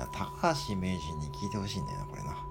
な高橋名人に聞いてほしいんだよなこれな。